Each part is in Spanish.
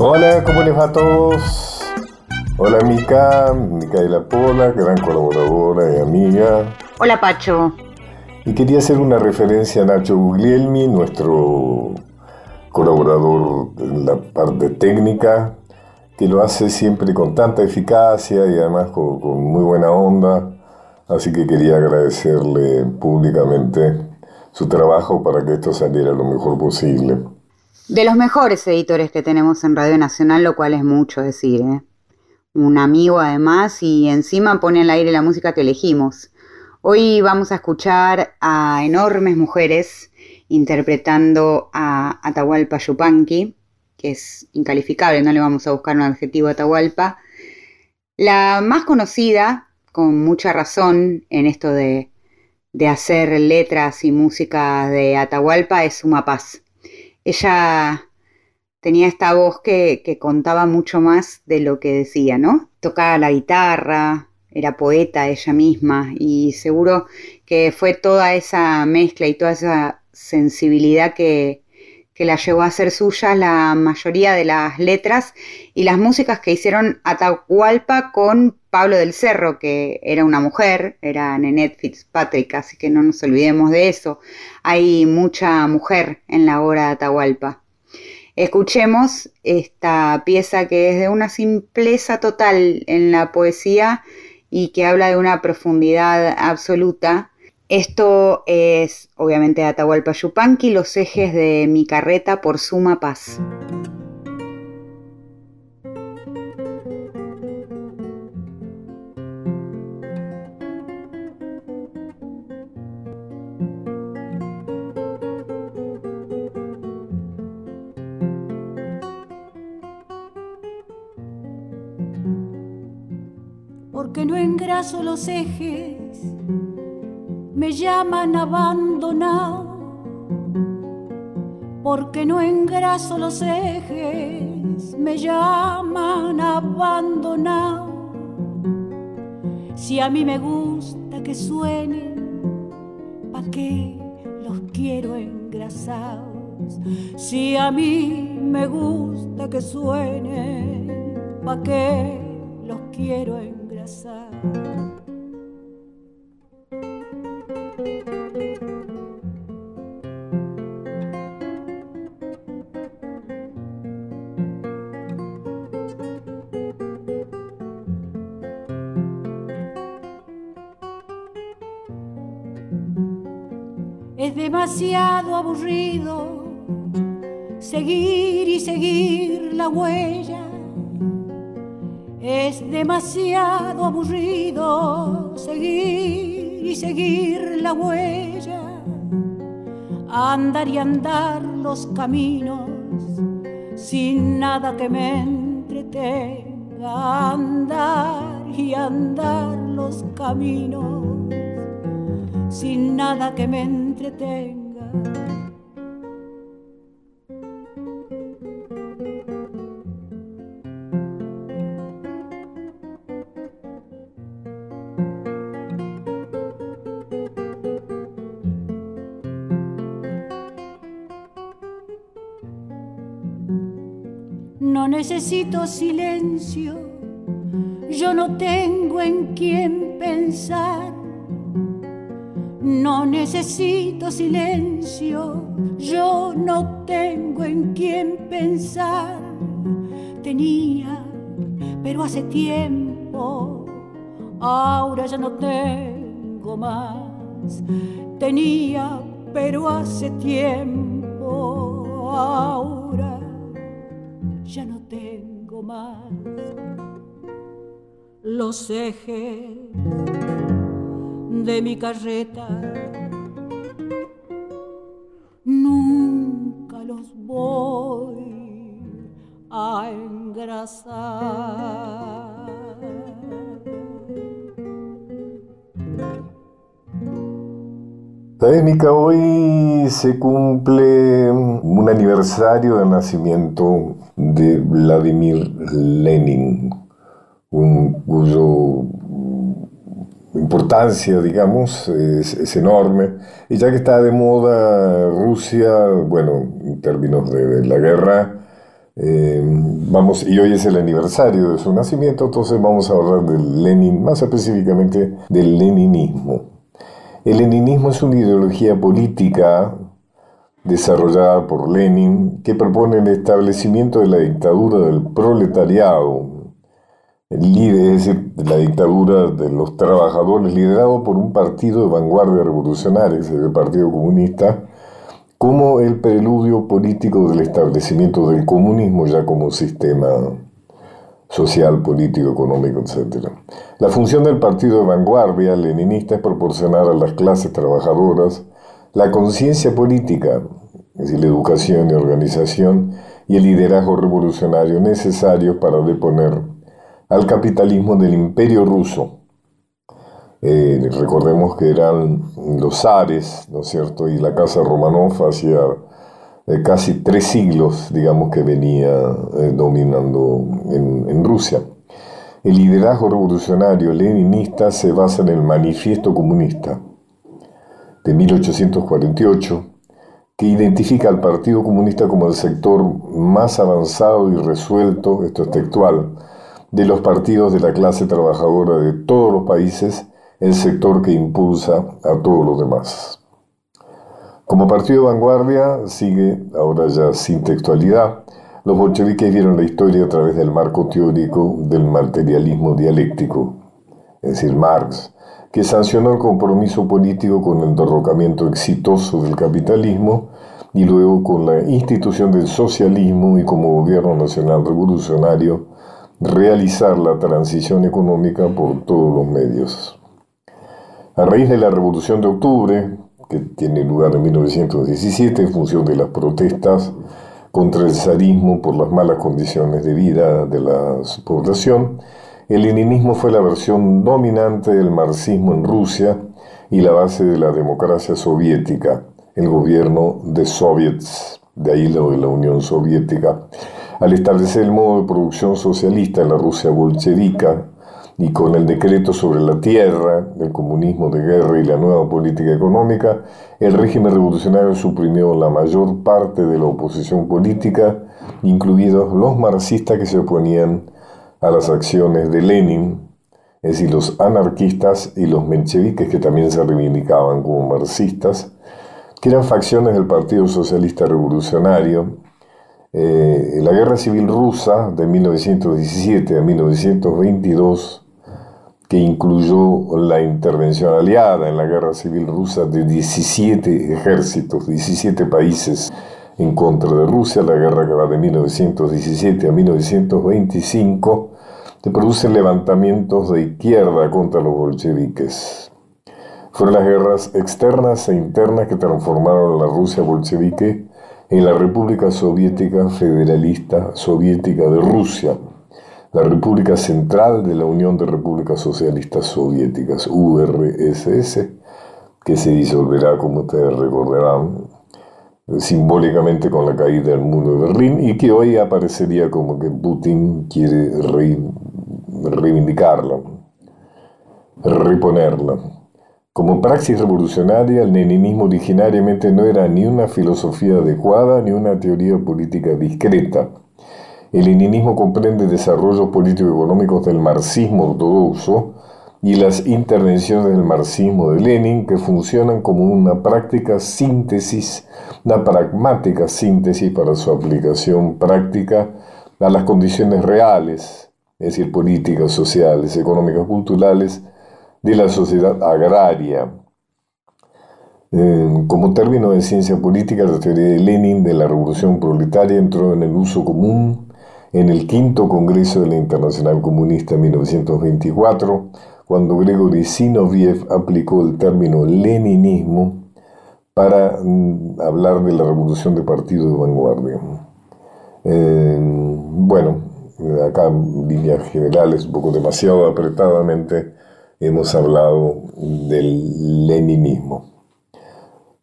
Hola, ¿cómo les va a todos? Hola Mica, Micaela Pola, gran colaboradora y amiga. Hola Pacho. Y quería hacer una referencia a Nacho Guglielmi, nuestro colaborador en la parte técnica, que lo hace siempre con tanta eficacia y además con, con muy buena onda. Así que quería agradecerle públicamente su trabajo para que esto saliera lo mejor posible. De los mejores editores que tenemos en Radio Nacional, lo cual es mucho decir, ¿eh? Un amigo además y encima pone al aire la música que elegimos. Hoy vamos a escuchar a enormes mujeres interpretando a Atahualpa Yupanqui, que es incalificable, no le vamos a buscar un adjetivo a Atahualpa. La más conocida, con mucha razón, en esto de, hacer letras y música de Atahualpa es Suma Paz ella tenía esta voz que, contaba mucho más de lo que decía, ¿no? Tocaba la guitarra, era poeta ella misma y seguro que fue toda esa mezcla y toda esa sensibilidad que, que la llevó a ser suya la mayoría de las letras y las músicas que hicieron Atahualpa con Pablo del Cerro, que era una mujer, era Nenette Fitzpatrick, así que no nos olvidemos de eso. Hay mucha mujer en la obra de Atahualpa. Escuchemos esta pieza que es de una simpleza total en la poesía y que habla de una profundidad absoluta. Esto es obviamente Atahualpa Yupanqui, los ejes de mi carreta por suma paz. engraso los ejes, me llaman abandonado, porque no engraso los ejes, me llaman abandonado. Si a mí me gusta que suenen, ¿pa' qué los quiero engrasados? Si a mí me gusta que suenen, ¿pa' qué los quiero engrasados? Demasiado aburrido seguir y seguir la huella. Es demasiado aburrido seguir y seguir la huella, andar y andar los caminos sin nada que me entretenga, andar y andar los caminos sin nada que me entretenga necesito silencio, yo no tengo en quién pensar. No necesito silencio, yo no tengo en quién pensar. Tenía, pero hace tiempo, ahora ya no tengo más. Tenía, pero hace tiempo, ahora ya no tengo más los ejes de mi carreta. Nunca los voy a engrasar. Mica, hoy se cumple un aniversario del nacimiento de Vladimir Lenin, un, cuyo importancia, digamos, es, enorme. Y ya que está de moda Rusia, bueno, en términos de, la guerra, Eh, vamos, y hoy es el aniversario de su nacimiento, entonces vamos a hablar del Lenin, más específicamente del leninismo. El leninismo es una ideología política desarrollada por Lenin que propone el establecimiento de la dictadura del proletariado, el líder, es la dictadura de los trabajadores liderado por un partido de vanguardia revolucionaria, es el Partido Comunista, como el preludio político del establecimiento del comunismo ya como sistema social, político, económico, etc. La función del partido de vanguardia leninista es proporcionar a las clases trabajadoras la conciencia política, es decir, la educación y organización, y el liderazgo revolucionario necesarios para deponer al capitalismo del imperio ruso, eh, recordemos que eran los zares, ¿no es cierto? Y la casa Romanov hacía eh, casi tres siglos, digamos, que venía eh, dominando en, en, Rusia. El liderazgo revolucionario leninista se basa en el Manifiesto Comunista de 1848, que identifica al Partido Comunista como el sector más avanzado y resuelto, esto es textual, de los partidos de la clase trabajadora de todos los países el sector que impulsa a todos los demás. Como partido de vanguardia, sigue, ahora ya sin textualidad, los bolcheviques vieron la historia a través del marco teórico del materialismo dialéctico, es decir, Marx, que sancionó el compromiso político con el derrocamiento exitoso del capitalismo y luego con la institución del socialismo y como gobierno nacional revolucionario realizar la transición económica por todos los medios. A raíz de la Revolución de Octubre, que tiene lugar en 1917 en función de las protestas contra el zarismo por las malas condiciones de vida de la población, el leninismo fue la versión dominante del marxismo en Rusia y la base de la democracia soviética, el gobierno de soviets, de ahí lo de la Unión Soviética, al establecer el modo de producción socialista en la Rusia bolchevica, y con el decreto sobre la tierra, el comunismo de guerra y la nueva política económica, el régimen revolucionario suprimió la mayor parte de la oposición política, incluidos los marxistas que se oponían a las acciones de Lenin, es decir, los anarquistas y los mencheviques que también se reivindicaban como marxistas, que eran facciones del Partido Socialista Revolucionario. Eh, la Guerra Civil Rusa de 1917 a 1922 que incluyó la intervención aliada en la guerra civil rusa de 17 ejércitos, 17 países en contra de Rusia, la guerra que va de 1917 a 1925, que produce levantamientos de izquierda contra los bolcheviques. Fueron las guerras externas e internas que transformaron a la Rusia bolchevique en la República Soviética Federalista Soviética de Rusia, la República Central de la Unión de Repúblicas Socialistas Soviéticas, URSS, que se disolverá, como ustedes recordarán, simbólicamente con la caída del muro de Berlín y que hoy aparecería como que Putin quiere reivindicarla, reponerla. Como praxis revolucionaria, el leninismo originariamente no era ni una filosofía adecuada ni una teoría política discreta. El leninismo comprende desarrollos político-económicos del marxismo ortodoxo y las intervenciones del marxismo de Lenin que funcionan como una práctica síntesis, una pragmática síntesis para su aplicación práctica a las condiciones reales, es decir, políticas, sociales, económicas, culturales de la sociedad agraria. Eh, como término de ciencia política, la teoría de Lenin de la revolución proletaria entró en el uso común en el quinto Congreso de la Internacional Comunista en 1924, cuando Gregory Zinoviev aplicó el término leninismo para mm, hablar de la revolución de partido de vanguardia. Eh, bueno, acá en líneas generales, un poco demasiado apretadamente, hemos hablado del leninismo.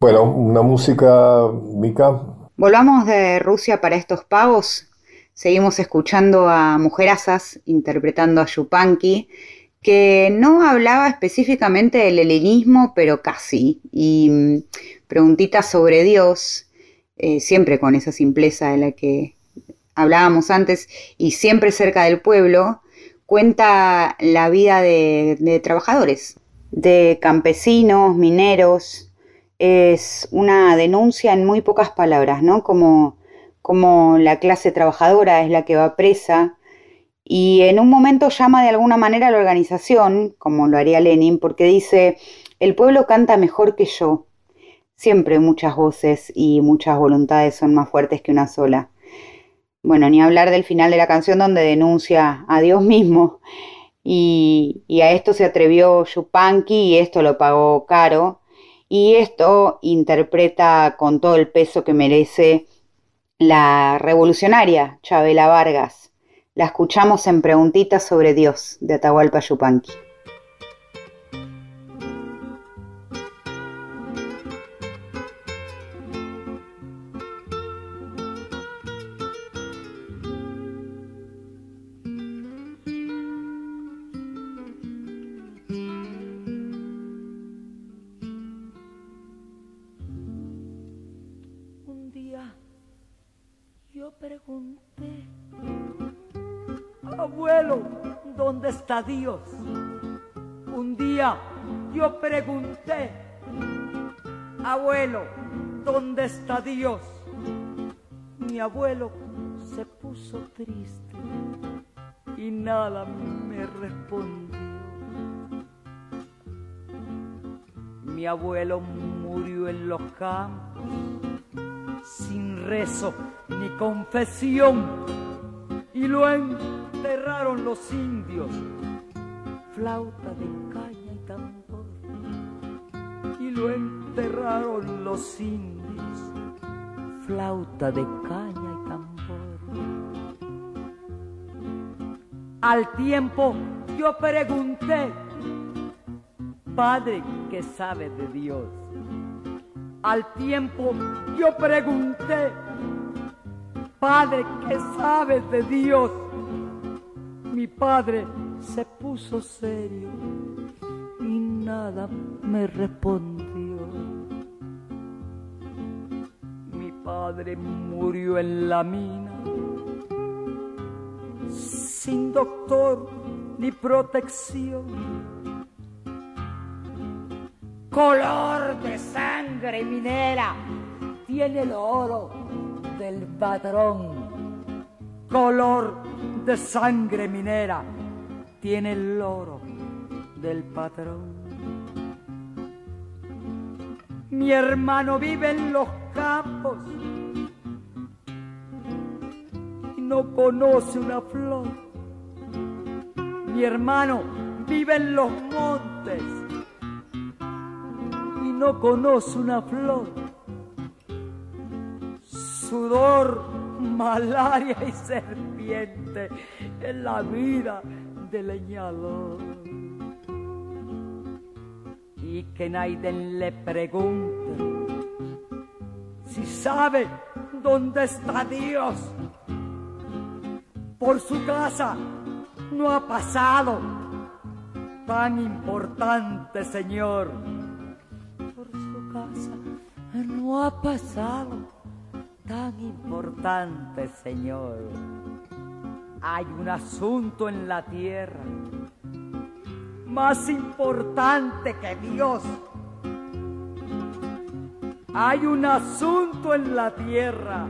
Bueno, una música, Mica. Volvamos de Rusia para estos pagos Seguimos escuchando a Mujerazas interpretando a Yupanqui, que no hablaba específicamente del helenismo, pero casi. Y mm, preguntitas sobre Dios, eh, siempre con esa simpleza de la que hablábamos antes, y siempre cerca del pueblo, cuenta la vida de, trabajadores, de campesinos, mineros. Es una denuncia en muy pocas palabras, ¿no? Como, como la clase trabajadora es la que va presa, y en un momento llama de alguna manera a la organización, como lo haría Lenin, porque dice, el pueblo canta mejor que yo. Siempre muchas voces y muchas voluntades son más fuertes que una sola. Bueno, ni hablar del final de la canción donde denuncia a Dios mismo. Y, a esto se atrevió Yupanqui y esto lo pagó caro. Y esto interpreta con todo el peso que merece la revolucionaria Chabela Vargas la escuchamos en Preguntitas sobre Dios de Atahualpa Yupanqui. Pregunté Abuelo, ¿dónde está Dios? Un día yo pregunté, abuelo, ¿dónde está Dios? Mi abuelo se puso triste y nada me respondió. Mi abuelo murió en los campos sin rezo ni confesión y lo enterraron los indios, flauta de caña y tambor, y lo enterraron los indios, flauta de caña y tambor. Al tiempo yo pregunté, Padre que sabe de Dios. Al tiempo yo pregunté, Padre que sabe de Dios mi padre se puso serio y nada me respondió. Mi padre murió en la mina, sin doctor ni protección. Color de sangre minera tiene el oro del patrón. Color de sangre minera tiene el oro del patrón. Mi hermano vive en los campos y no conoce una flor. Mi hermano vive en los montes y no conoce una flor. Sudor malaria y serpiente en la vida del leñador. Y que nadie le pregunte si sabe dónde está Dios. Por su casa no ha pasado tan importante, Señor. Por su casa no ha pasado tan importante, Señor. Hay un asunto en la tierra más importante que Dios. Hay un asunto en la tierra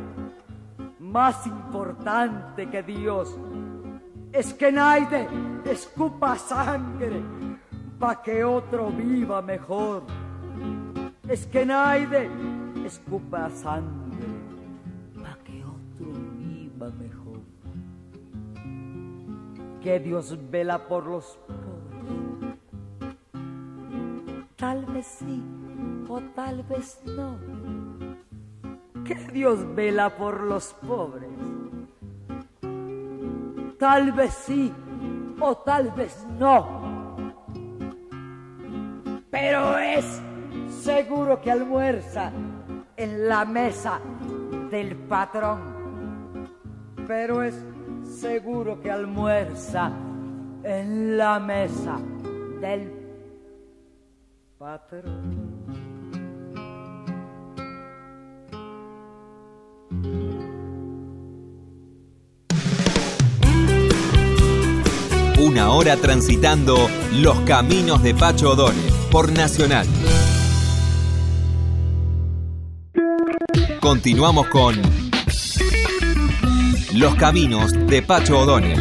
más importante que Dios. Es que nadie escupa sangre para que otro viva mejor. Es que nadie escupa sangre mejor. Que Dios vela por los pobres. Tal vez sí o tal vez no. Que Dios vela por los pobres. Tal vez sí o tal vez no. Pero es seguro que almuerza en la mesa del patrón pero es seguro que almuerza en la mesa del patrón. Una hora transitando los caminos de Pacho O'Donnell por Nacional. Continuamos con los caminos de Pacho O'Donnell.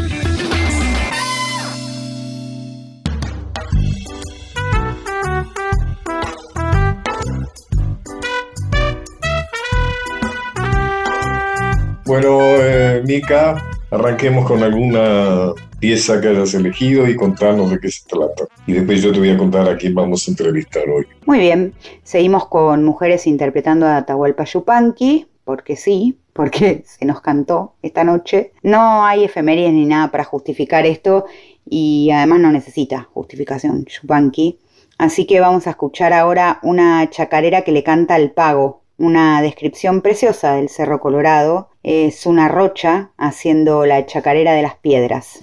Bueno, eh, Mica, arranquemos con alguna pieza que hayas elegido y contarnos de qué se trata. Y después yo te voy a contar a quién vamos a entrevistar hoy. Muy bien, seguimos con mujeres interpretando a Atahualpa Yupanqui, porque sí, porque se nos cantó esta noche. No hay efemérides ni nada para justificar esto y además no necesita justificación Yupanqui. Así que vamos a escuchar ahora una chacarera que le canta al pago, una descripción preciosa del Cerro Colorado. Es una rocha haciendo la chacarera de las piedras.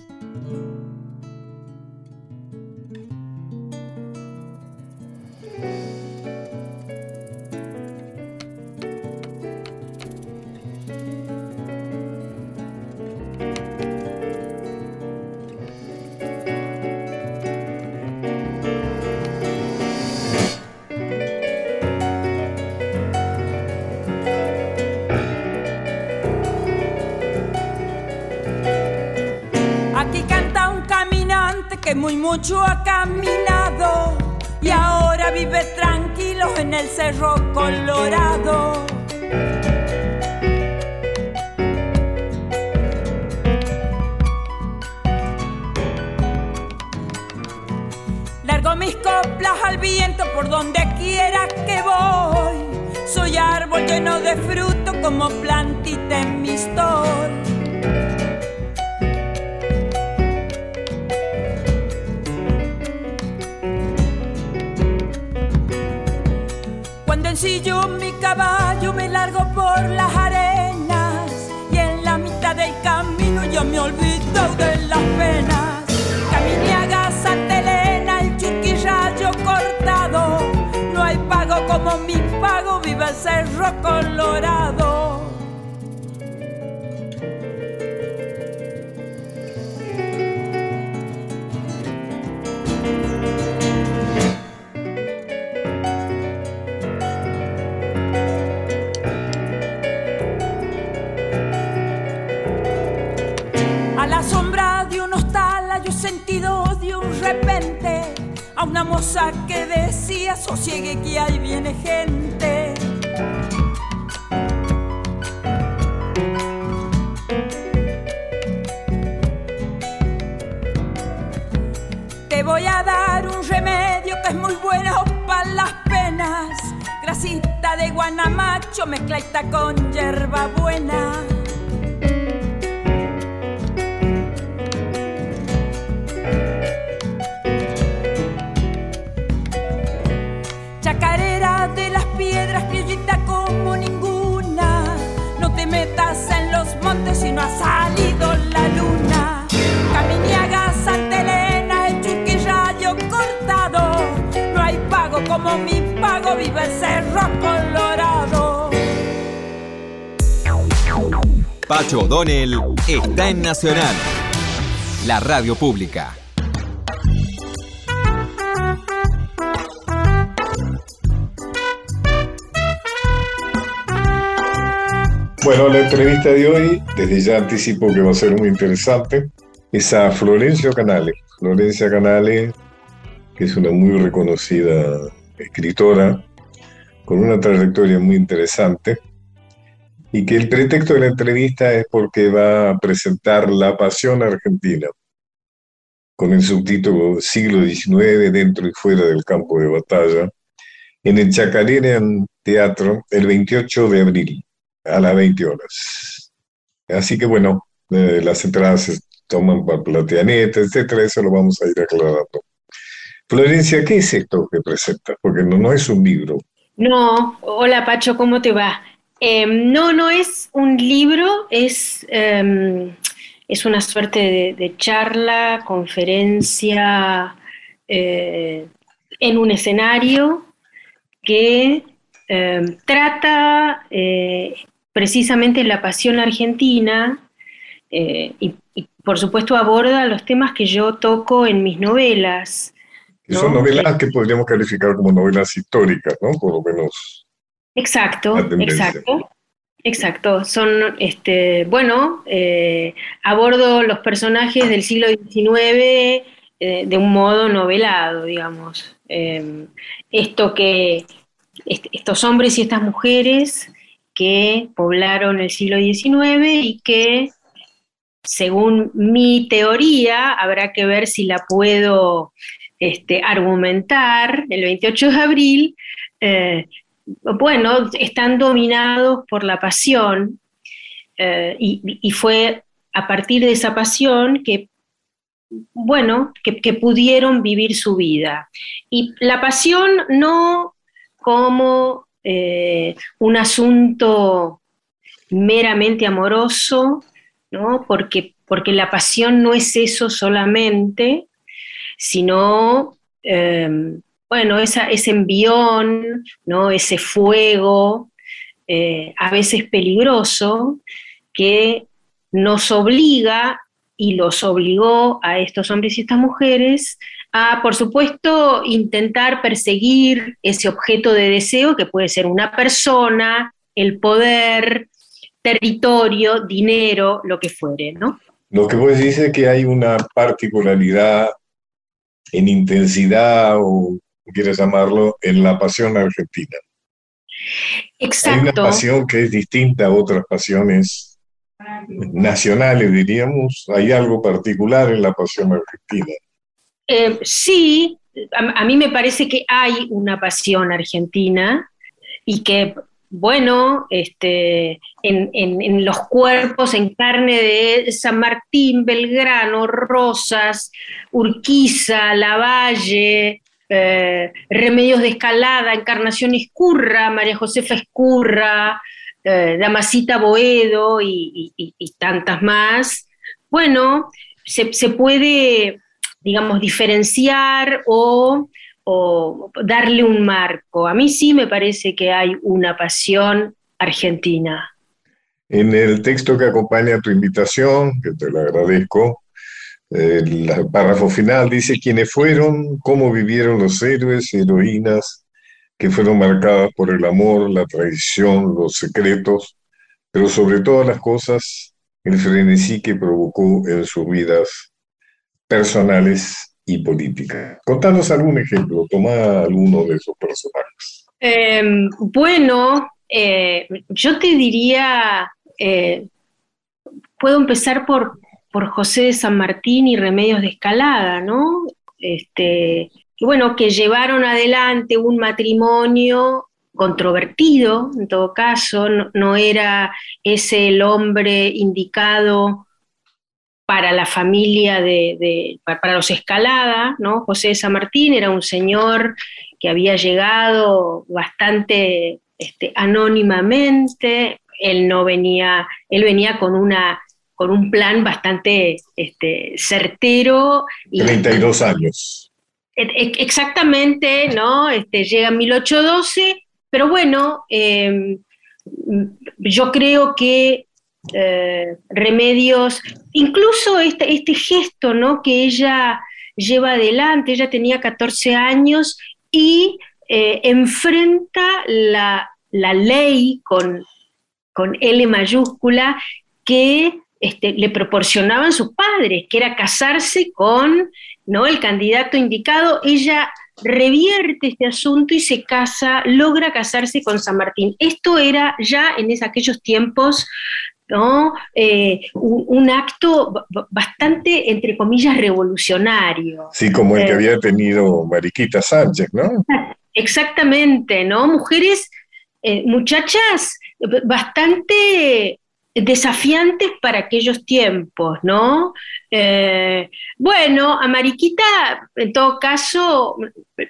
Mucho ha caminado y ahora vive tranquilo en el Cerro Colorado. Largo mis coplas al viento por donde quiera que voy. Soy árbol lleno de fruto como plantita en yo mi caballo me largo por las arenas y en la mitad del camino yo me olvido de las penas. Caminiaga, Santa Elena, el churquirrayo cortado, no hay pago como mi pago, viva el cerro colorado. Sosiegue que ahí viene gente. Pacho O'Donnell está en Nacional, la radio pública. Bueno, la entrevista de hoy, desde ya anticipo que va a ser muy interesante, es a Florencio Canales. Florencia Canales, que es una muy reconocida escritora, con una trayectoria muy interesante, y que el pretexto de la entrevista es porque va a presentar La Pasión Argentina, con el subtítulo Siglo XIX dentro y fuera del campo de batalla, en el Chacarera Teatro el 28 de abril a las 20 horas. Así que bueno, eh, las entradas se toman para Plateaneta, etcétera, eso lo vamos a ir aclarando. Florencia, ¿qué es esto que presenta? Porque no, no es un libro. No, hola Pacho, ¿cómo te va? Em, no, no es un libro, es, em, es una suerte de, charla, conferencia eh, en un escenario que em, trata eh, precisamente la pasión argentina, eh, y, por supuesto, aborda los temas que yo toco en mis novelas. Que son novelas que podríamos calificar como novelas históricas, ¿no? Por lo menos. Exacto, exacto. Exacto, son, este, bueno, eh, abordo los personajes del siglo XIX eh, de un modo novelado, digamos. Em, esto que, estos hombres y estas mujeres que poblaron el siglo XIX y que, según mi teoría, habrá que ver si la puedo este, argumentar el 28 de abril, eh, bueno, están dominados por la pasión eh, y, fue a partir de esa pasión que, bueno, que, pudieron vivir su vida. Y la pasión no como eh, un asunto meramente amoroso, ¿no? Porque, porque la pasión no es eso solamente, sino eh, bueno, ese envión, ¿no? ese fuego, eh, a veces peligroso, que nos obliga y los obligó a estos hombres y estas mujeres a, por supuesto, intentar perseguir ese objeto de deseo que puede ser una persona, el poder, territorio, dinero, lo que fuere, ¿no? Lo que vos decís es que hay una particularidad en intensidad o quieres llamarlo, en la pasión argentina. Exacto. Hay una pasión que es distinta a otras pasiones nacionales, diríamos. Hay algo particular en la pasión argentina. Eh, sí, a, mí me parece que hay una pasión argentina y que, bueno, este, en, en, los cuerpos, en carne de San Martín, Belgrano, Rosas, Urquiza, Lavalle, eh, Remedios de Escalada, Encarnación Escurra, María Josefa Escurra, eh, Damasita Boedo y, tantas más, bueno, se, puede, digamos, diferenciar o, darle un marco. A mí sí me parece que hay una pasión argentina. En el texto que acompaña tu invitación, que te lo agradezco, el párrafo final dice quiénes fueron, cómo vivieron los héroes y heroínas que fueron marcadas por el amor, la traición, los secretos, pero sobre todas las cosas, el frenesí que provocó en sus vidas personales y políticas. Contanos algún ejemplo, toma alguno de esos personajes. Em, bueno, eh, yo te diría, eh, puedo empezar por por José de San Martín y Remedios de Escalada, ¿no? Este, y bueno, que llevaron adelante un matrimonio controvertido, en todo caso, no, era ese el hombre indicado para la familia de, para los Escalada, ¿no? José de San Martín era un señor que había llegado bastante este, anónimamente, él no venía, él venía con una con un plan bastante este, certero. Y, 32 años. E, e, exactamente, ¿no? Este, llega en 1812, pero bueno, em, yo creo que eh, Remedios, incluso este, este gesto, ¿no? Que ella lleva adelante, ella tenía 14 años y eh, enfrenta la, la, ley con, con L mayúscula que este, le proporcionaban sus padres, que era casarse con ¿no? el candidato indicado. Ella revierte este asunto y se casa, logra casarse con San Martín. Esto era ya en aquellos tiempos ¿no? Eh, un, acto bastante, entre comillas, revolucionario. Sí, como el que eh, había tenido Mariquita Sánchez, ¿no? Exactamente, ¿no? Mujeres, eh, muchachas bastante desafiantes para aquellos tiempos, ¿no? Eh, bueno, a Mariquita, en todo caso,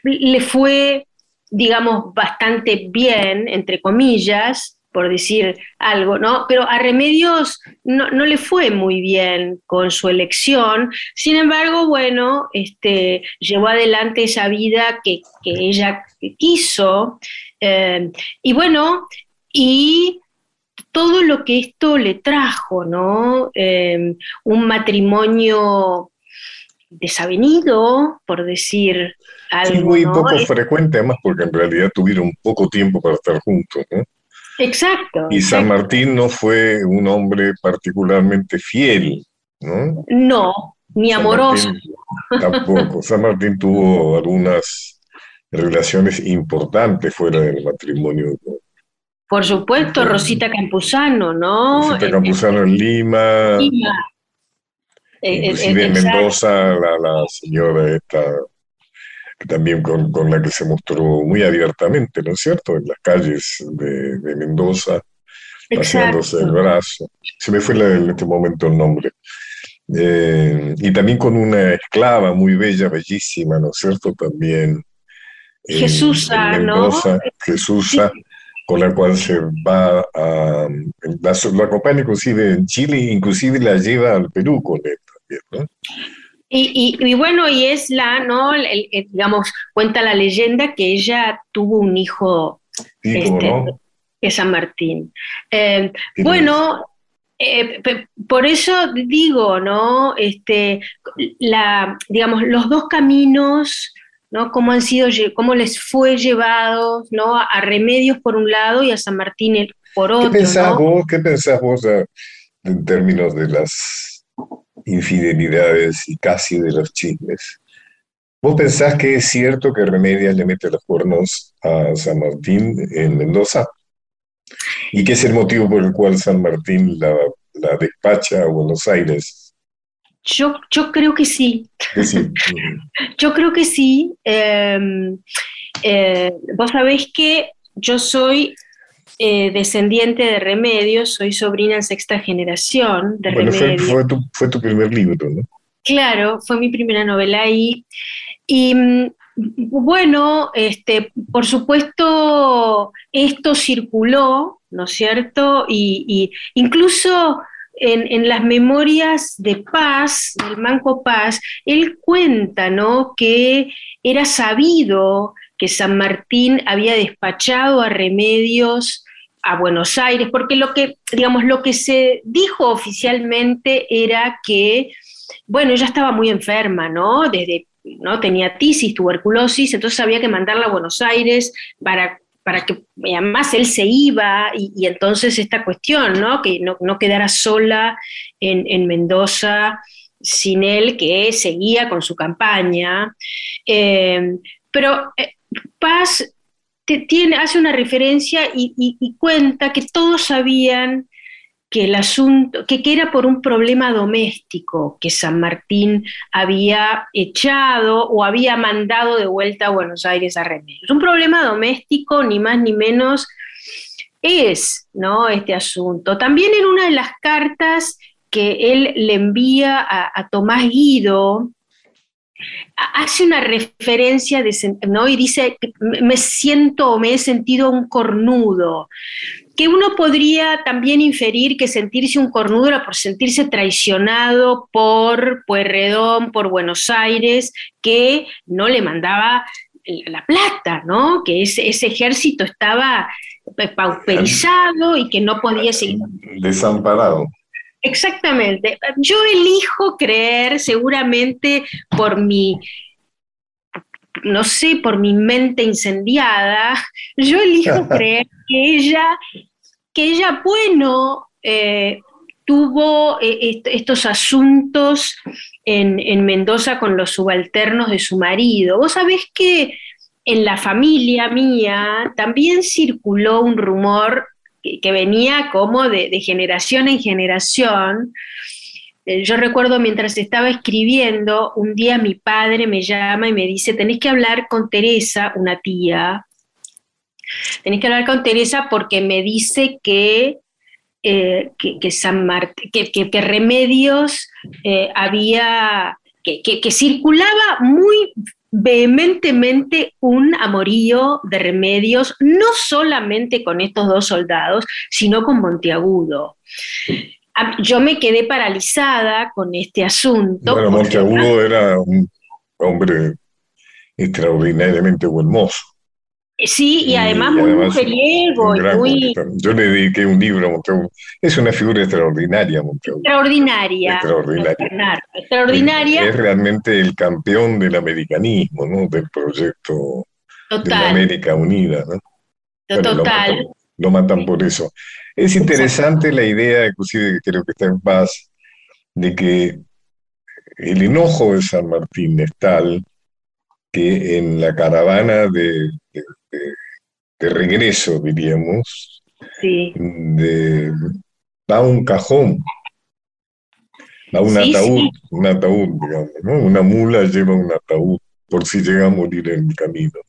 le fue, digamos, bastante bien, entre comillas, por decir algo, ¿no? Pero a Remedios no, le fue muy bien con su elección. Sin embargo, bueno, este, llevó adelante esa vida que, ella quiso. Eh, y bueno, y todo lo que esto le trajo, ¿no? Em, un matrimonio desavenido, por decir algo. Sí, muy poco frecuente, además, porque en realidad tuvieron poco tiempo para estar juntos, ¿no? Exacto. Y San Martín no fue un hombre particularmente fiel, ¿no? No, ni amoroso. tampoco. San Martín tuvo algunas relaciones importantes fuera del matrimonio. Por supuesto, Rosita Campuzano, ¿no? Rosita Campuzano en Lima. Lima. Inclusive en Mendoza, la, la señora esta también con, la que se mostró muy abiertamente, ¿no es cierto?, en las calles de, Mendoza, paseándose el brazo. Se me fue en este momento el nombre. Eh, y también con una esclava muy bella, bellísima, ¿no es cierto?, también. Jesús, ¿no? Jesús, con la cual se va a. La, la acompaña inclusive en Chile, inclusive la lleva al Perú con él también, ¿no? Y, bueno, y es la, ¿no? digamos, cuenta la leyenda que ella tuvo un hijo este, de San Martín. Eh, bueno, eh, por eso digo, ¿no? Este, la, digamos, los dos caminos, ¿no? Cómo han sido, cómo les fue llevado, ¿no? A Remedios por un lado y a San Martín por otro. ¿Qué pensás vos, ¿qué pensás vos en términos de las infidelidades y casi de los chismes. ¿Vos pensás que es cierto que Remedias le mete los cuernos a San Martín en Mendoza? ¿Y qué es el motivo por el cual San Martín la, despacha a Buenos Aires? Yo, yo creo que sí. yo creo que sí. Em, eh, vos sabés que yo soy eh, descendiente de Remedios, soy sobrina en sexta generación de Remedios. Fue, tu, fue, tu, primer libro, ¿no? Claro, fue mi primera novela ahí. Y mm, bueno, este, por supuesto, esto circuló, ¿no es cierto? Y, incluso en, en, las memorias de Paz, del Manco Paz, él cuenta, ¿no? Que era sabido que San Martín había despachado a Remedios a Buenos Aires, porque lo que, digamos, lo que se dijo oficialmente era que, bueno, ella estaba muy enferma, ¿no? Desde, ¿no? Tenía tisis, tuberculosis, entonces había que mandarla a Buenos Aires para, para que, además él se iba, y, entonces esta cuestión, ¿no? Que no, quedara sola en, Mendoza sin él, que seguía con su campaña. Eh, pero eh, Paz tiene, hace una referencia y, cuenta que todos sabían que el asunto, que, era por un problema doméstico que San Martín había echado o había mandado de vuelta a Buenos Aires a Remedios. Un problema doméstico, ni más ni menos, es ¿no? este asunto. También en una de las cartas que él le envía a Tomás Guido, hace una referencia de, ¿no? y dice, me siento o me he sentido un cornudo, que uno podría también inferir que sentirse un cornudo era por sentirse traicionado por Pueyrredón, por Buenos Aires, que no le mandaba la plata, ¿no? que ese, ese ejército estaba pauperizado y que no podía seguir. Desamparado. Exactamente. Yo elijo creer, seguramente por mi, no sé, por mi mente incendiada, yo elijo creer que ella, que ella, bueno, eh, tuvo eh, estos asuntos en, en, Mendoza con los subalternos de su marido. Vos sabés que en la familia mía también circuló un rumor que, venía como de, generación en generación. Eh, yo recuerdo mientras estaba escribiendo, un día mi padre me llama y me dice, tenés que hablar con Teresa, una tía, tenés que hablar con Teresa porque me dice que, eh, que, San que, Remedios eh, había, que, circulaba muy vehementemente un amorío de remedios, no solamente con estos dos soldados, sino con Monteagudo. Yo me quedé paralizada con este asunto. Bueno, Monteagudo era un hombre extraordinariamente buen mozo. Sí, y, además muy mujeriego. muy... Yo le dediqué un libro a Montreux. Es una figura extraordinaria, Montreux. Extraordinaria. Extraordinaria. extraordinaria. Es, realmente el campeón del americanismo, ¿no? Del proyecto de la América Unida, ¿no? Total. Lo matan, por eso. Es interesante la idea, inclusive creo que está en paz, de que el enojo de San Martín es tal que en la caravana de, regreso, diríamos, de, va un cajón, va un ataúd, un ataúd, digamos, ¿no? Una mula lleva un ataúd por si llega a morir en el camino.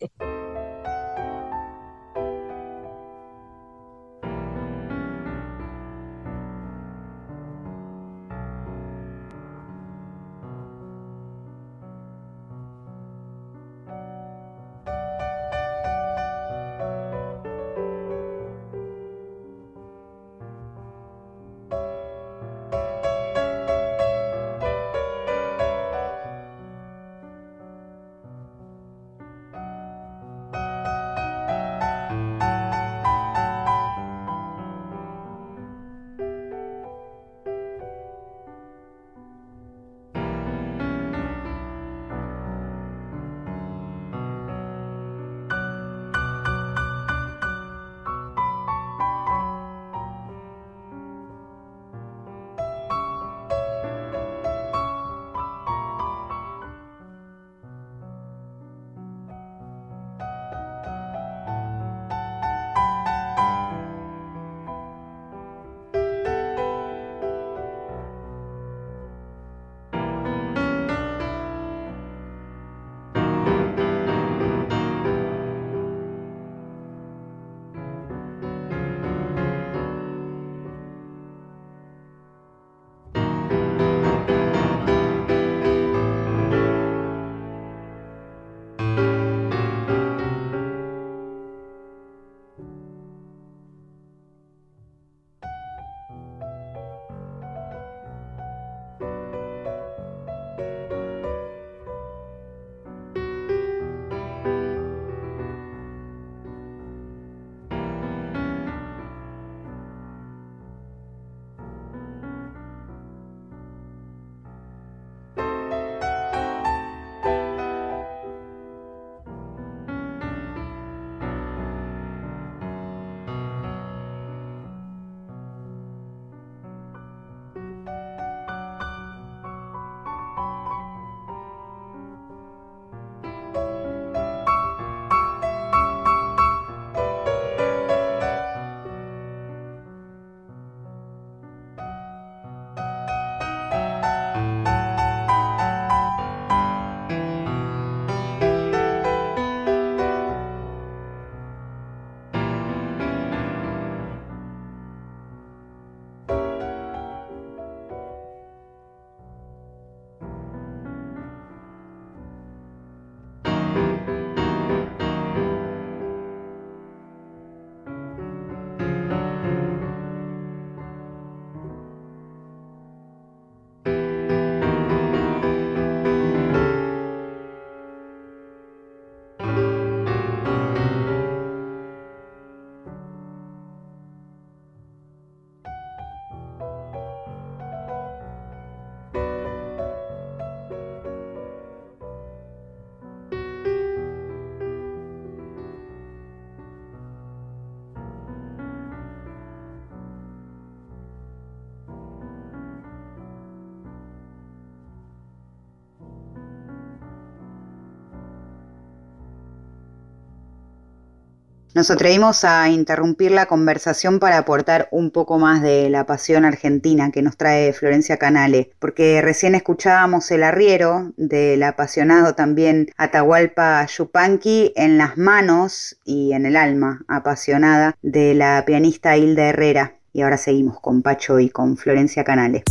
Nos atrevimos a interrumpir la conversación para aportar un poco más de la pasión argentina que nos trae Florencia Canale, porque recién escuchábamos el arriero del apasionado también Atahualpa Yupanqui en las manos y en el alma apasionada de la pianista Hilda Herrera. Y ahora seguimos con Pacho y con Florencia Canale.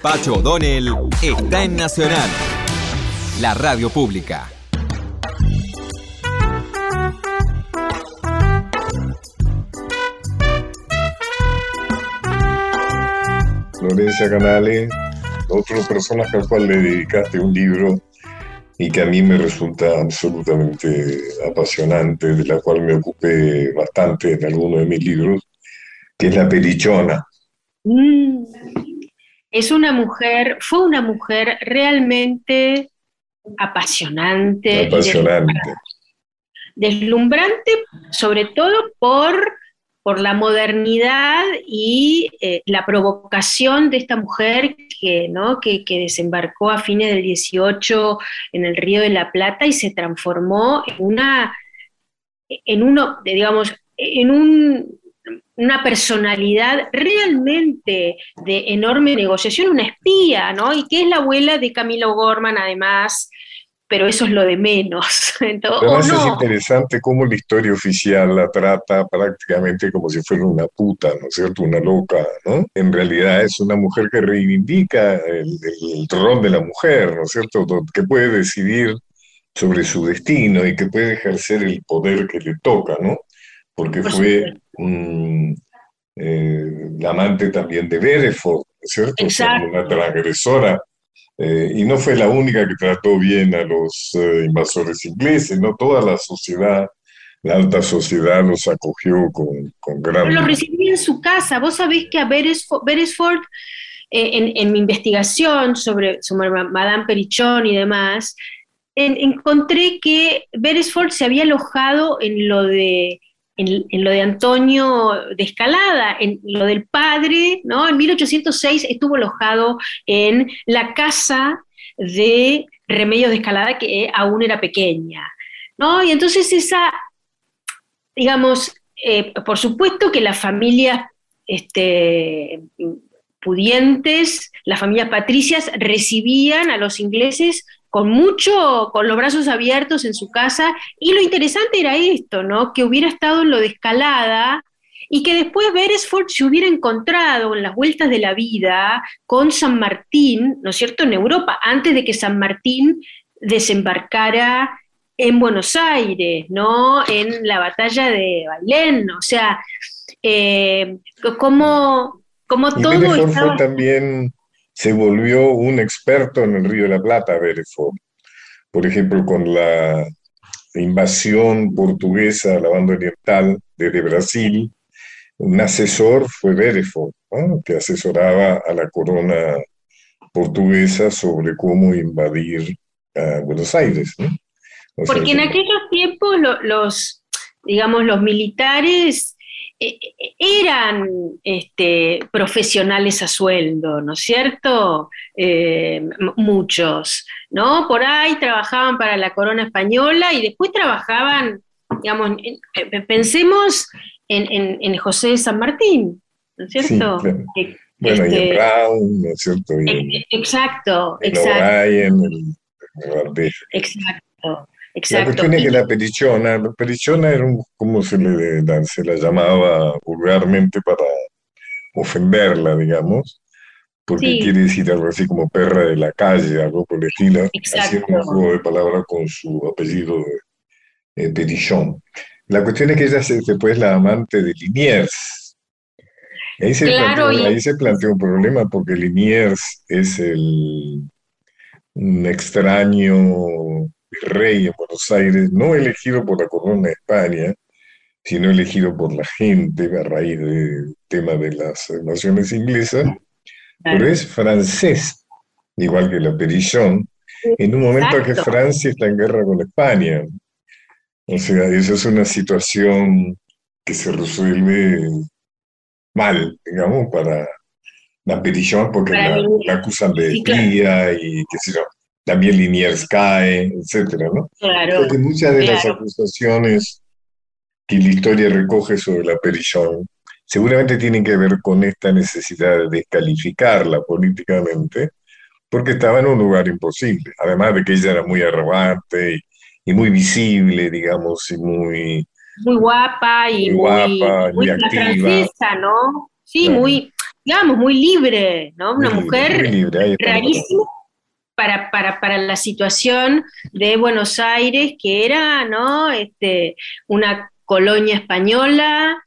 Pacho O'Donnell está en Nacional, la radio pública. Florencia Canales, otro personaje al cual le dedicaste un libro y que a mí me resulta absolutamente apasionante, de la cual me ocupé bastante en alguno de mis libros, que es la Perichona. Mm. Es una mujer, fue una mujer realmente apasionante. Apasionante. Deslumbrante, sobre todo por, por la modernidad y eh, la provocación de esta mujer que, ¿no? que, desembarcó a fines del 18 en el Río de la Plata y se transformó en una, en uno, digamos, en un una personalidad realmente de enorme negociación, una espía, ¿no? Y que es la abuela de Camilo Gorman, además, pero eso es lo de menos. Además es interesante cómo la historia oficial la trata prácticamente como si fuera una puta, ¿no es cierto? Una loca, ¿no? En realidad es una mujer que reivindica el, el rol de la mujer, ¿no es cierto? Que puede decidir sobre su destino y que puede ejercer el poder que le toca, ¿no? Porque fue eh, la amante también de Bereford, ¿cierto? Una transgresora. Eh, y no fue la única que trató bien a los eh, invasores ingleses, ¿no? Toda la sociedad, la alta sociedad los acogió con, con gran... Pero lo recibí en su casa. Vos sabés que a Beresford, en, en, mi investigación sobre, sobre Madame Perichón y demás, encontré que Beresford se había alojado en lo de en, lo de Antonio de Escalada, en lo del padre, ¿no? En 1806 estuvo alojado en la casa de Remedios de Escalada, que aún era pequeña, ¿no? Y entonces esa, digamos, eh, por supuesto que las familias este, pudientes, las familias patricias recibían a los ingleses con mucho, con los brazos abiertos en su casa, y lo interesante era esto, ¿no? Que hubiera estado en lo de escalada y que después Beresford se hubiera encontrado en las vueltas de la vida con San Martín, ¿no es cierto?, en Europa, antes de que San Martín desembarcara en Buenos Aires, ¿no? En la batalla de Bailén, o sea, eh, como, como todo estaba... también se volvió un experto en el Río de la Plata, Bereford. Por ejemplo, con la invasión portuguesa a la banda oriental desde Brasil, un asesor fue Bereford, que asesoraba a la corona portuguesa sobre cómo invadir a Buenos Aires. Porque en aquellos tiempos los, digamos, los militares eran este, profesionales a sueldo, ¿no es cierto? Eh, muchos, ¿no? Por ahí trabajaban para la corona española y después trabajaban, digamos, eh, pensemos en, José de San Martín, ¿no es cierto? bueno, y en este, Brown, ¿no es cierto? exacto, exacto. exacto. La cuestión es que la perichona, la perichona era un, como se le, se la llamaba vulgarmente para ofenderla, digamos, porque quiere decir algo así como perra de la calle, algo por el estilo, haciendo un juego de palabras con su apellido de eh, Perichón. La cuestión es que ella se, después la amante de Liniers. Ahí se, planteó, ahí se planteó un problema porque Liniers es el, un extraño rey en Buenos Aires, no elegido por la corona de España, sino elegido por la gente a raíz del tema de las naciones inglesas, pero es francés, igual que la Perichón, en un momento en que Francia está en guerra con España. O sea, esa es una situación que se resuelve mal, digamos, para la Perichón, porque la, acusan de espía y qué sé yo también Liniers cae, etcétera, ¿no? Claro. Porque muchas de las acusaciones que la historia recoge sobre la Perichón seguramente tienen que ver con esta necesidad de descalificarla políticamente, porque estaba en un lugar imposible, además de que ella era muy arrogante y, muy visible, digamos, y muy... Muy guapa y muy, guapa, muy, francesa, ¿no? Sí, muy, digamos, muy libre, ¿no? Una mujer rarísima para, la situación de Buenos Aires, que era este, una colonia española,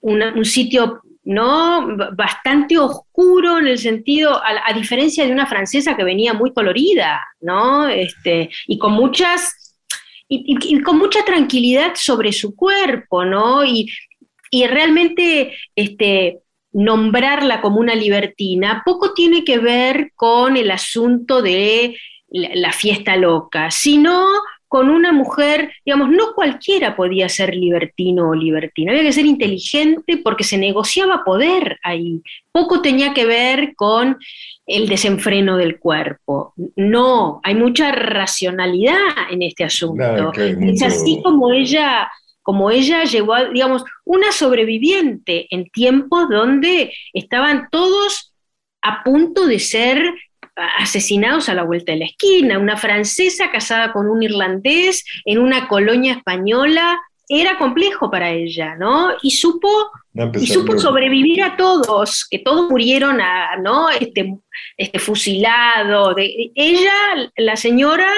un sitio ¿no? Bastante oscuro en el sentido, a, diferencia de una francesa que venía muy colorida, ¿no? Este, y con muchas, y, con mucha tranquilidad sobre su cuerpo, ¿no? Y, realmente, este, nombrarla como una libertina poco tiene que ver con el asunto de la fiesta loca, sino con una mujer, digamos, no cualquiera podía ser libertino o libertina, había que ser inteligente porque se negociaba poder ahí. Poco tenía que ver con el desenfreno del cuerpo. No, hay mucha racionalidad en este asunto. Es así como ella, como ella llegó a, digamos, una sobreviviente en tiempos donde estaban todos a punto de ser asesinados a la vuelta de la esquina, una francesa casada con un irlandés en una colonia española, era complejo para ella, ¿no? Y supo, y supo sobrevivir a todos, que todos murieron, a, ¿no? Este, este fusilado. De, ella, la señora,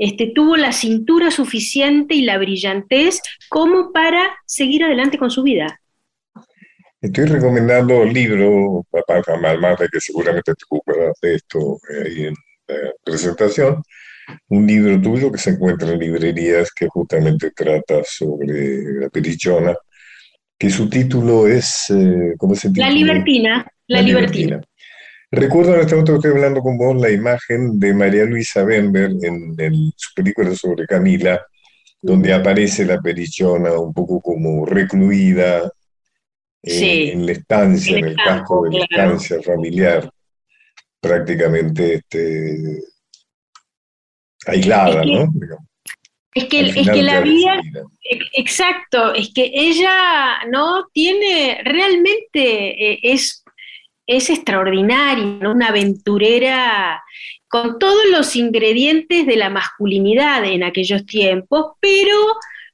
este, tuvo la cintura suficiente y la brillantez como para seguir adelante con su vida. Estoy recomendando libro, más de que seguramente te ocuparás de esto eh, ahí en la presentación, un libro tuyo que se encuentra en librerías que justamente trata sobre la perichona, que su título es, eh, ¿cómo se llama? La Libertina. La, libertina. Recuerdo en este momento que estoy hablando con vos la imagen de María Luisa Bember en, su película sobre Camila, donde aparece la perichona un poco como recluida en la estancia, en el, casco de la estancia familiar, prácticamente este, aislada, ¿no? Es que, es que la vida, exacto, es que ella no tiene, realmente eh, es, es extraordinaria, una aventurera con todos los ingredientes de la masculinidad en aquellos tiempos, pero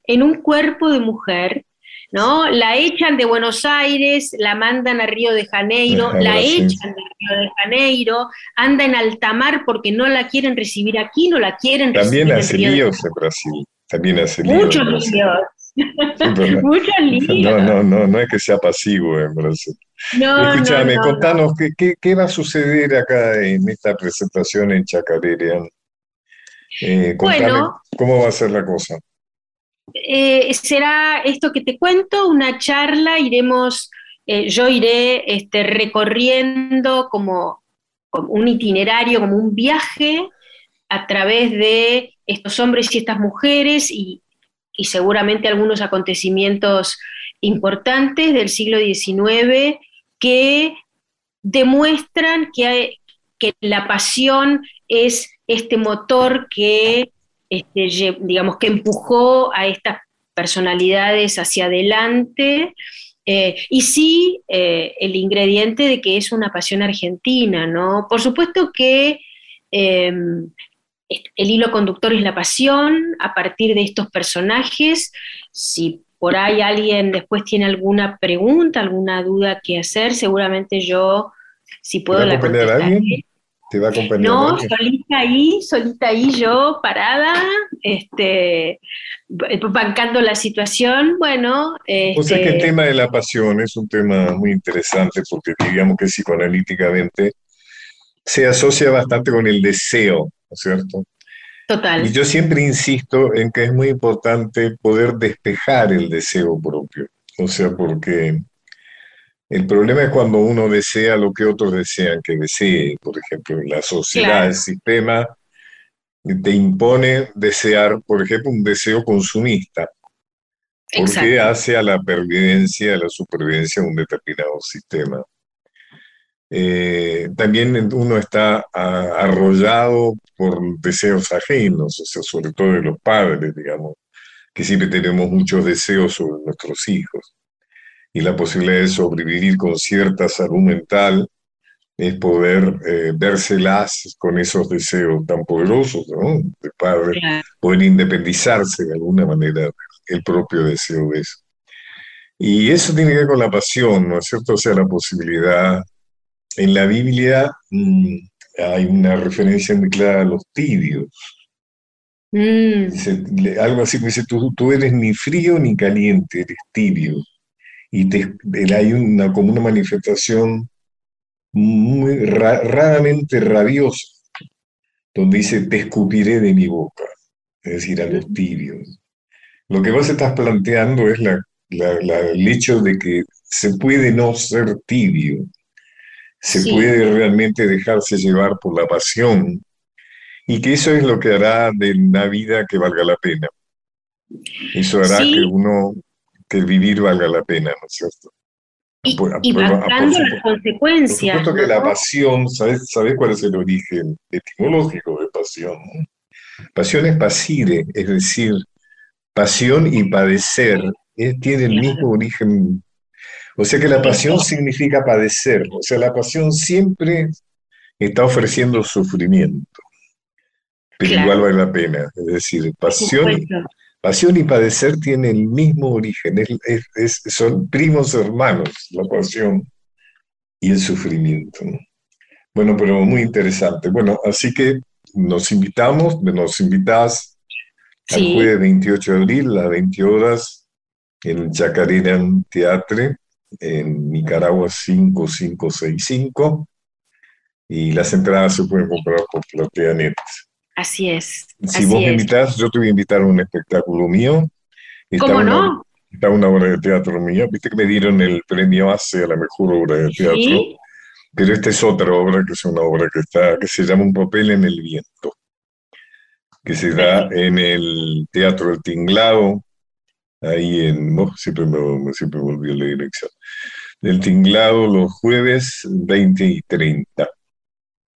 en un cuerpo de mujer ¿no? La echan de Buenos Aires, la mandan a Río de Janeiro, la echan de Río de Janeiro, anda en alta mar porque no la quieren recibir aquí, no la quieren También hace líos en Brasil, también hace líos. Muchos líos. Muchos líos. No, no, no, no es que sea pasivo en Brasil. No, Escúchame, contanos, ¿qué, ¿qué, va a suceder acá en esta presentación en Chacarera? Eh, bueno, ¿cómo va a ser la cosa? Eh, será esto que te cuento, una charla, iremos, eh, yo iré este, recorriendo como, un itinerario, como un viaje a través de estos hombres y estas mujeres y, seguramente algunos acontecimientos importantes del siglo XIX que demuestran que, la pasión es este motor que este, digamos, que empujó a estas personalidades hacia adelante. Eh, y sí, eh, el ingrediente de que es una pasión argentina, ¿no? Por supuesto que em, el hilo conductor es la pasión a partir de estos personajes. Si por ahí alguien después tiene alguna pregunta, alguna duda que hacer, seguramente yo, si puedo, la contestaré. ¿Te va a acompañar? No, solita ahí, solita ahí yo, parada, este, bancando la situación, bueno. o sea que el este tema de la pasión es un tema muy interesante porque digamos que psicoanalíticamente se asocia bastante con el deseo, ¿no es cierto? Total. Y yo siempre insisto en que es muy importante poder despejar el deseo propio. O sea, porque el problema es cuando uno desea lo que otros desean que desee. Por ejemplo, la sociedad, el sistema, te impone desear, por ejemplo, un deseo consumista. Porque hace a la pervivencia, a la supervivencia de un determinado sistema. Eh, también uno está arrollado por deseos ajenos, o sea, sobre todo de los padres, digamos, que siempre tenemos muchos deseos sobre nuestros hijos y la posibilidad de sobrevivir con cierta salud mental es poder eh, vérselas con esos deseos tan poderosos, ¿no? De padre, poder independizarse de alguna manera el propio deseo de eso. Y eso tiene que ver con la pasión, ¿no es cierto? O sea, la posibilidad. En la Biblia mm, hay una referencia muy clara a los tibios. Mm. algo así que dice, tú, tú eres ni frío ni caliente, eres tibio. y hay una, como una manifestación muy raramente rabiosa, donde dice, te escupiré de mi boca, es decir, a los tibios. Lo que vos estás planteando es la, el hecho de que se puede no ser tibio, se puede realmente dejarse llevar por la pasión, y que eso es lo que hará de una vida que valga la pena. Eso hará que uno, que vivir valga la pena, ¿no es cierto? Y, y las consecuencias. Por supuesto que la pasión, ¿sabes, ¿sabes cuál es el origen etimológico de pasión? Pasión es pasire, es decir, pasión y padecer eh, tiene el mismo origen. O sea que la pasión significa padecer, o sea, la pasión siempre está ofreciendo sufrimiento, pero igual vale la pena. Es decir, pasión, Pasión y padecer tienen el mismo origen, son primos hermanos, la pasión y el sufrimiento. Bueno, pero muy interesante. Bueno, así que nos invitamos, nos invitas al jueves 28 de abril a las 20 horas en el Chacarera Teatre en Nicaragua 5565 y las entradas se pueden comprar por Plateanet. Así es. Si vos me invitas, yo te voy a invitar a un espectáculo mío. ¿Cómo no? Está una obra de teatro mía. Viste que me dieron el premio ACE a la mejor obra de teatro. ¿Sí? Pero esta es otra obra que es una obra que está, que se llama Un papel en el viento, que se da en el Teatro del Tinglado, ahí en, no, siempre me, siempre me olvido la dirección, del Tinglado los jueves 20 y 30.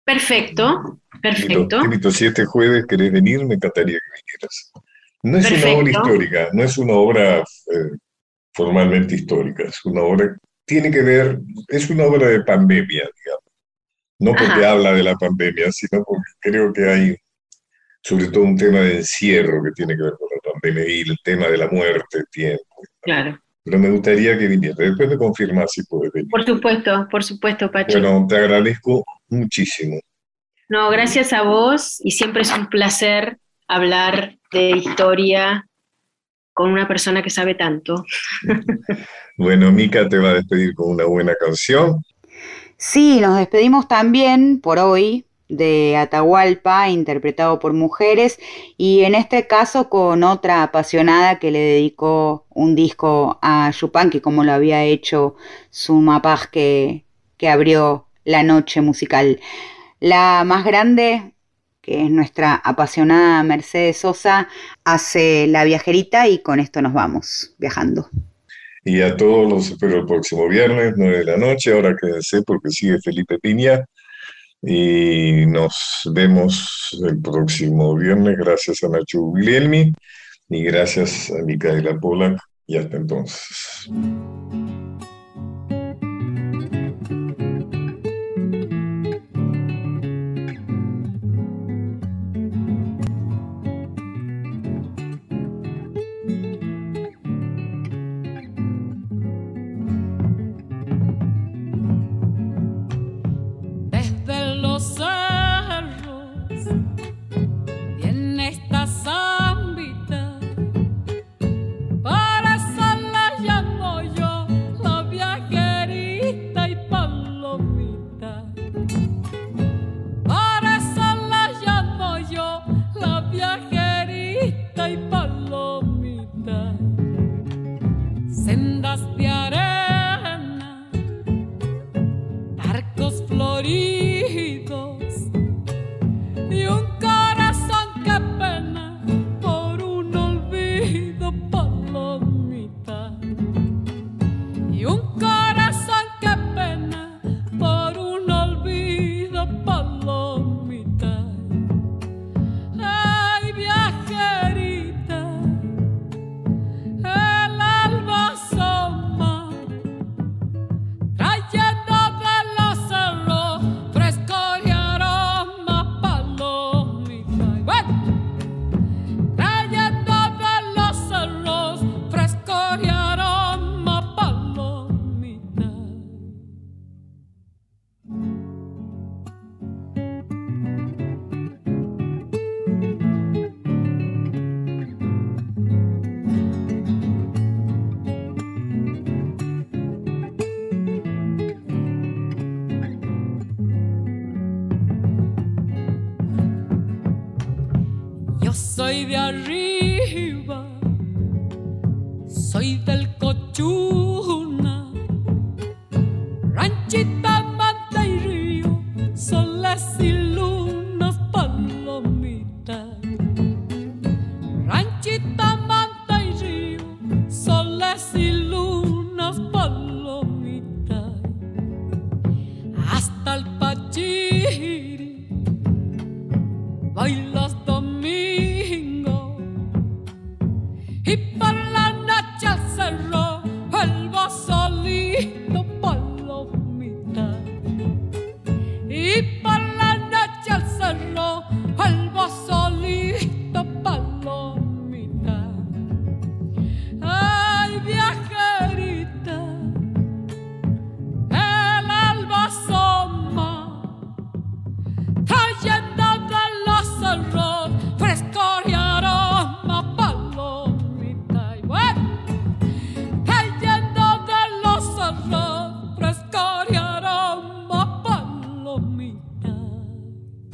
Perfecto, perfecto. Invito, si este jueves querés venir, me encantaría que vinieras. No es una obra histórica, no es una obra eh, formalmente histórica, es una obra, tiene que ver, es una obra de pandemia, digamos. No porque habla de la pandemia, sino porque creo que hay sobre todo un tema de encierro que tiene que ver con la pandemia y el tema de la muerte, tiempo. Claro. Pero me gustaría que vinieras. Después me confirmar si puedes venir. Por supuesto, por supuesto, Pacho. Bueno, te agradezco muchísimo. No, gracias a vos y siempre es un placer hablar de historia con una persona que sabe tanto. bueno, Mica te va a despedir con una buena canción. Sí, nos despedimos también por hoy de Atahualpa, interpretado por mujeres, y en este caso con otra apasionada que le dedicó un disco a Yupanqui, como lo había hecho su mapaz que, que abrió la noche musical. La más grande, que es nuestra apasionada Mercedes Sosa, hace la viajerita y con esto nos vamos viajando. Y a todos los espero el próximo viernes, 9 de la noche. Ahora quédense porque sigue Felipe Piña. Y nos vemos el próximo viernes. Gracias a Nacho Guglielmi y gracias a Micaela Polak. Y hasta entonces. De arriba,